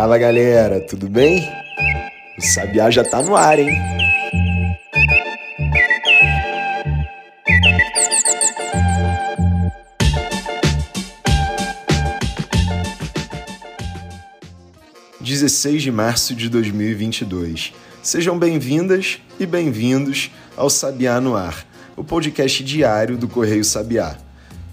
Fala galera, tudo bem? O Sabiá já tá no ar, hein? Dezesseis de março de 2022. Sejam bem-vindas e bem-vindos ao Sabiá no Ar, o podcast diário do Correio Sabiá.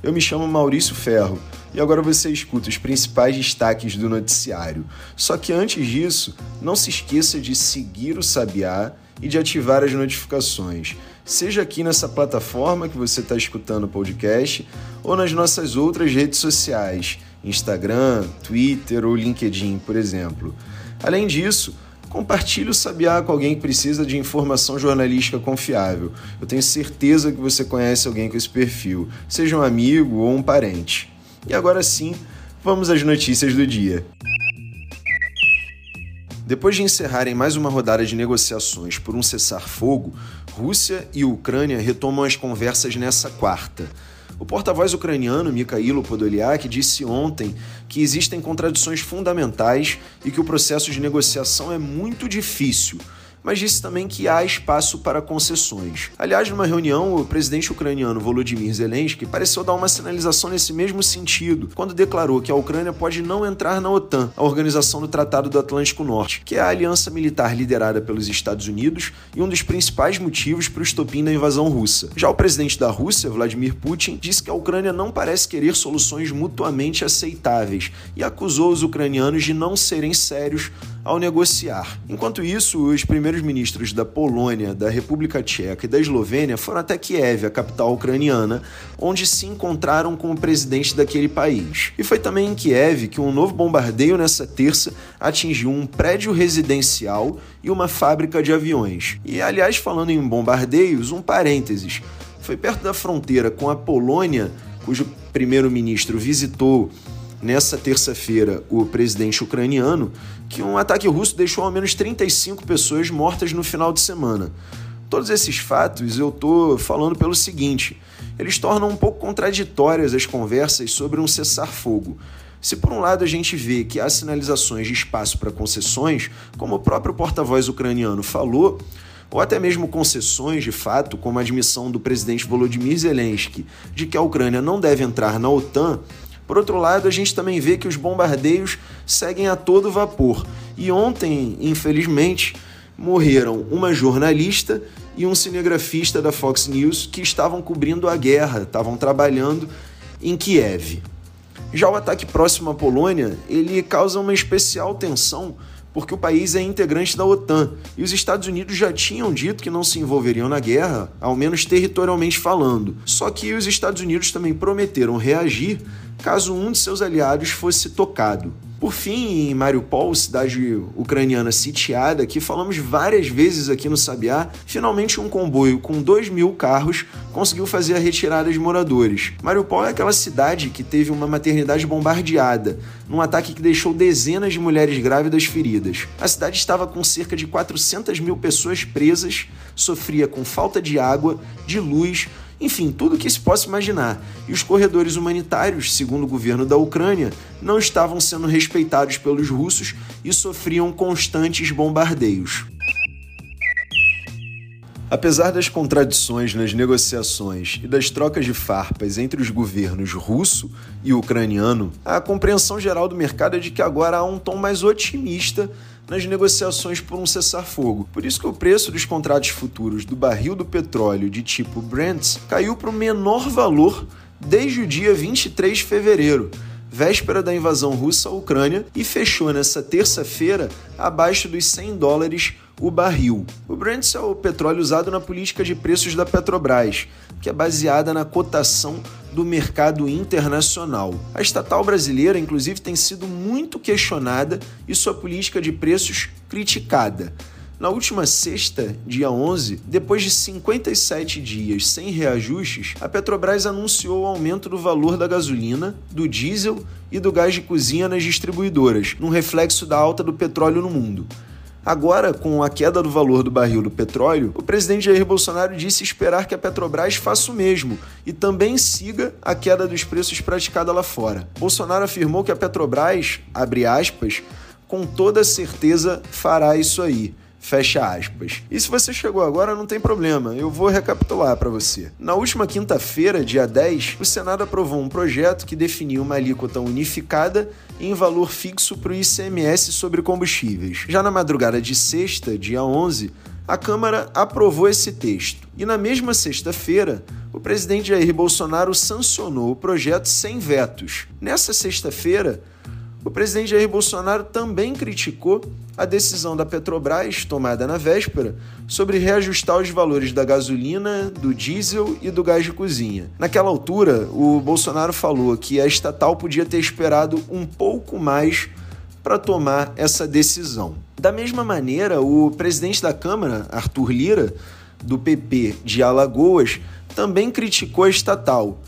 Eu me chamo Maurício Ferro e agora você escuta os principais destaques do noticiário. Só que antes disso, não se esqueça de seguir o Sabiá e de ativar as notificações, seja aqui nessa plataforma que você está escutando o podcast ou nas nossas outras redes sociais, Instagram, Twitter ou LinkedIn, por exemplo. Além disso, compartilhe o Sabiá com alguém que precisa de informação jornalística confiável. Eu tenho certeza que você conhece alguém com esse perfil, seja um amigo ou um parente. E agora sim, vamos às notícias do dia. Depois de encerrarem mais uma rodada de negociações por um cessar-fogo, Rússia e Ucrânia retomam as conversas nessa quarta. O porta-voz ucraniano Mikhailo Podolyak disse ontem que existem contradições fundamentais e que o processo de negociação é muito difícil mas disse também que há espaço para concessões. Aliás, numa reunião, o presidente ucraniano Volodymyr Zelensky pareceu dar uma sinalização nesse mesmo sentido, quando declarou que a Ucrânia pode não entrar na OTAN, a organização do Tratado do Atlântico Norte, que é a aliança militar liderada pelos Estados Unidos e um dos principais motivos para o estopim da invasão russa. Já o presidente da Rússia, Vladimir Putin, disse que a Ucrânia não parece querer soluções mutuamente aceitáveis e acusou os ucranianos de não serem sérios ao negociar. Enquanto isso, os primeiros ministros da Polônia, da República Tcheca e da Eslovênia foram até Kiev, a capital ucraniana, onde se encontraram com o presidente daquele país. E foi também em Kiev que um novo bombardeio nessa terça atingiu um prédio residencial e uma fábrica de aviões. E aliás, falando em bombardeios, um parênteses. Foi perto da fronteira com a Polônia, cujo primeiro-ministro visitou nessa terça-feira o presidente ucraniano que um ataque russo deixou ao menos 35 pessoas mortas no final de semana. Todos esses fatos eu estou falando pelo seguinte: eles tornam um pouco contraditórias as conversas sobre um cessar-fogo. Se por um lado a gente vê que há sinalizações de espaço para concessões, como o próprio porta-voz ucraniano falou, ou até mesmo concessões de fato, como a admissão do presidente Volodymyr Zelensky de que a Ucrânia não deve entrar na OTAN, por outro lado, a gente também vê que os bombardeios seguem a todo vapor. E ontem, infelizmente, morreram uma jornalista e um cinegrafista da Fox News que estavam cobrindo a guerra, estavam trabalhando em Kiev. Já o ataque próximo à Polônia, ele causa uma especial tensão porque o país é integrante da OTAN e os Estados Unidos já tinham dito que não se envolveriam na guerra, ao menos territorialmente falando. Só que os Estados Unidos também prometeram reagir caso um de seus aliados fosse tocado. Por fim, em Mariupol, cidade ucraniana sitiada, que falamos várias vezes aqui no Sabiá, finalmente um comboio com 2 mil carros conseguiu fazer a retirada de moradores. Mariupol é aquela cidade que teve uma maternidade bombardeada, num ataque que deixou dezenas de mulheres grávidas feridas. A cidade estava com cerca de 400 mil pessoas presas, sofria com falta de água, de luz, enfim, tudo o que se possa imaginar. E os corredores humanitários, segundo o governo da Ucrânia, não estavam sendo respeitados pelos russos e sofriam constantes bombardeios. Apesar das contradições nas negociações e das trocas de farpas entre os governos russo e ucraniano, a compreensão geral do mercado é de que agora há um tom mais otimista nas negociações por um cessar-fogo. Por isso que o preço dos contratos futuros do barril do petróleo de tipo Brent caiu para o menor valor desde o dia 23 de fevereiro, véspera da invasão russa à Ucrânia, e fechou nessa terça-feira abaixo dos 100 dólares o barril. O Brent é o petróleo usado na política de preços da Petrobras, que é baseada na cotação do mercado internacional. A estatal brasileira, inclusive, tem sido muito questionada e sua política de preços criticada. Na última sexta, dia 11, depois de 57 dias sem reajustes, a Petrobras anunciou o aumento do valor da gasolina, do diesel e do gás de cozinha nas distribuidoras, num reflexo da alta do petróleo no mundo. Agora, com a queda do valor do barril do petróleo, o presidente Jair Bolsonaro disse esperar que a Petrobras faça o mesmo e também siga a queda dos preços praticada lá fora. Bolsonaro afirmou que a Petrobras, abre aspas, com toda certeza fará isso aí. Fecha aspas. E se você chegou agora, não tem problema, eu vou recapitular para você. Na última quinta-feira, dia 10, o Senado aprovou um projeto que definia uma alíquota unificada em valor fixo para o ICMS sobre combustíveis. Já na madrugada de sexta, dia 11, a Câmara aprovou esse texto. E na mesma sexta-feira, o presidente Jair Bolsonaro sancionou o projeto sem vetos. Nessa sexta-feira, o presidente Jair Bolsonaro também criticou a decisão da Petrobras, tomada na véspera, sobre reajustar os valores da gasolina, do diesel e do gás de cozinha. Naquela altura, o Bolsonaro falou que a estatal podia ter esperado um pouco mais para tomar essa decisão. Da mesma maneira, o presidente da Câmara, Arthur Lira, do PP de Alagoas, também criticou a estatal.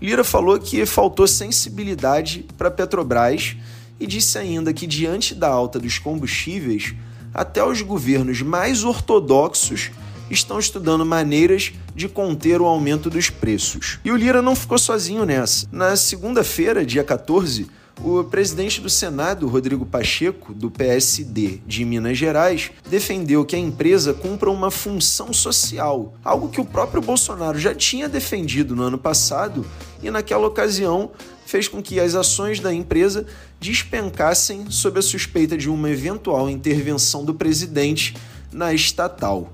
Lira falou que faltou sensibilidade para a Petrobras e disse ainda que, diante da alta dos combustíveis, até os governos mais ortodoxos estão estudando maneiras de conter o aumento dos preços. E o Lira não ficou sozinho nessa. Na segunda-feira, dia 14, o presidente do Senado, Rodrigo Pacheco, do PSD de Minas Gerais, defendeu que a empresa cumpra uma função social, algo que o próprio Bolsonaro já tinha defendido no ano passado e, naquela ocasião, fez com que as ações da empresa despencassem sob a suspeita de uma eventual intervenção do presidente na estatal.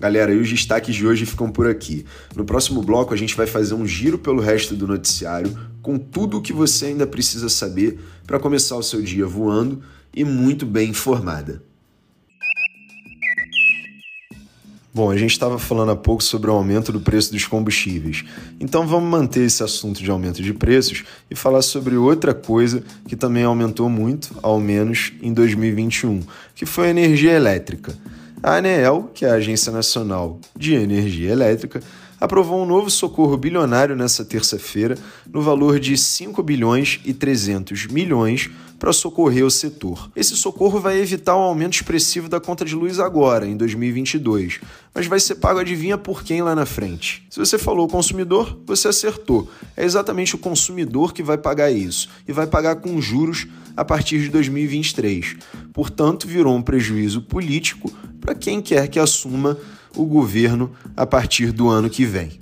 Galera, e os destaques de hoje ficam por aqui. No próximo bloco, a gente vai fazer um giro pelo resto do noticiário com tudo o que você ainda precisa saber para começar o seu dia voando e muito bem informada. Bom, a gente estava falando há pouco sobre o aumento do preço dos combustíveis. Então vamos manter esse assunto de aumento de preços e falar sobre outra coisa que também aumentou muito, ao menos em 2021, que foi a energia elétrica. A ANEEL, que é a Agência Nacional de Energia Elétrica, aprovou um novo socorro bilionário nessa terça-feira, no valor de 5 bilhões e 300 milhões para socorrer o setor. Esse socorro vai evitar um aumento expressivo da conta de luz agora, em 2022, mas vai ser pago adivinha por quem lá na frente. Se você falou consumidor, você acertou. É exatamente o consumidor que vai pagar isso e vai pagar com juros a partir de 2023. Portanto, virou um prejuízo político para quem quer que assuma o governo a partir do ano que vem.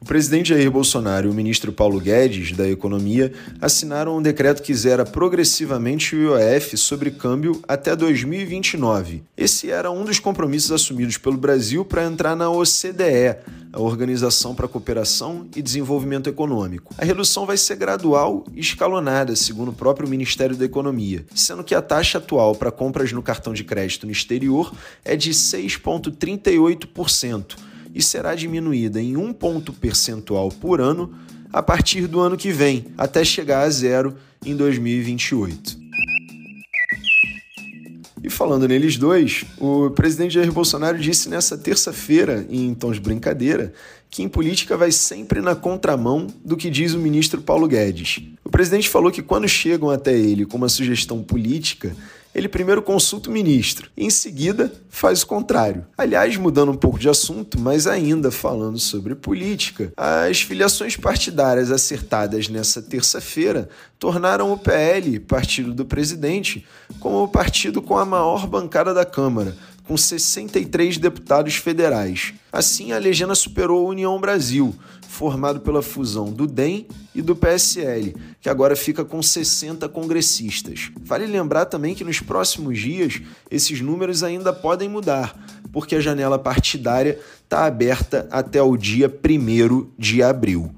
O presidente Jair Bolsonaro e o ministro Paulo Guedes, da Economia, assinaram um decreto que zera progressivamente o IOF sobre câmbio até 2029. Esse era um dos compromissos assumidos pelo Brasil para entrar na OCDE, a Organização para a Cooperação e Desenvolvimento Econômico. A redução vai ser gradual e escalonada, segundo o próprio Ministério da Economia, sendo que a taxa atual para compras no cartão de crédito no exterior é de 6,38% e será diminuída em um ponto percentual por ano a partir do ano que vem, até chegar a zero em 2028. E falando neles dois, o presidente Jair Bolsonaro disse nessa terça-feira, em tons de brincadeira, que em política vai sempre na contramão do que diz o ministro Paulo Guedes. O presidente falou que quando chegam até ele com uma sugestão política, ele primeiro consulta o ministro em seguida faz o contrário. Aliás, mudando um pouco de assunto, mas ainda falando sobre política, as filiações partidárias acertadas nessa terça-feira tornaram o PL, partido do presidente, como o partido com a maior bancada da Câmara, com 63 deputados federais. Assim, a legenda superou a União Brasil, formado pela fusão do DEM e do PSL, que agora fica com 60 congressistas. Vale lembrar também que nos próximos dias esses números ainda podem mudar, porque a janela partidária está aberta até o dia 1 de abril.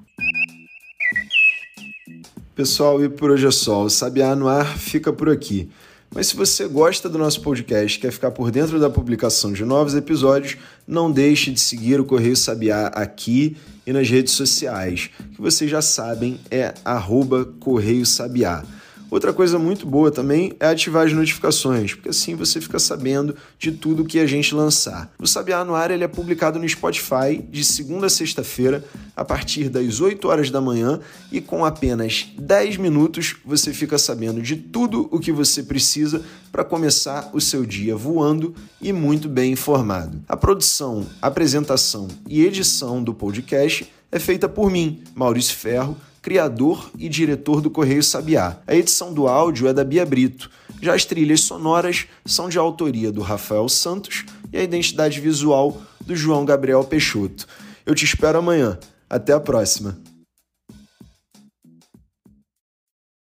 Pessoal, e por hoje é só. O Sabiá no Ar fica por aqui. Mas se você gosta do nosso podcast, quer ficar por dentro da publicação de novos episódios, não deixe de seguir o Correio Sabiá aqui e nas redes sociais, que vocês já sabem é arroba Correio Sabiá. Outra coisa muito boa também é ativar as notificações, porque assim você fica sabendo de tudo que a gente lançar. O Sabiá no Ar ele é publicado no Spotify de segunda a sexta-feira, a partir das 8 horas da manhã, e com apenas 10 minutos você fica sabendo de tudo o que você precisa para começar o seu dia voando e muito bem informado. A produção, apresentação e edição do podcast é feita por mim, Maurício Ferro criador e diretor do Correio Sabiá. A edição do áudio é da Bia Brito. Já as trilhas sonoras são de autoria do Rafael Santos e a identidade visual do João Gabriel Peixoto. Eu te espero amanhã. Até a próxima.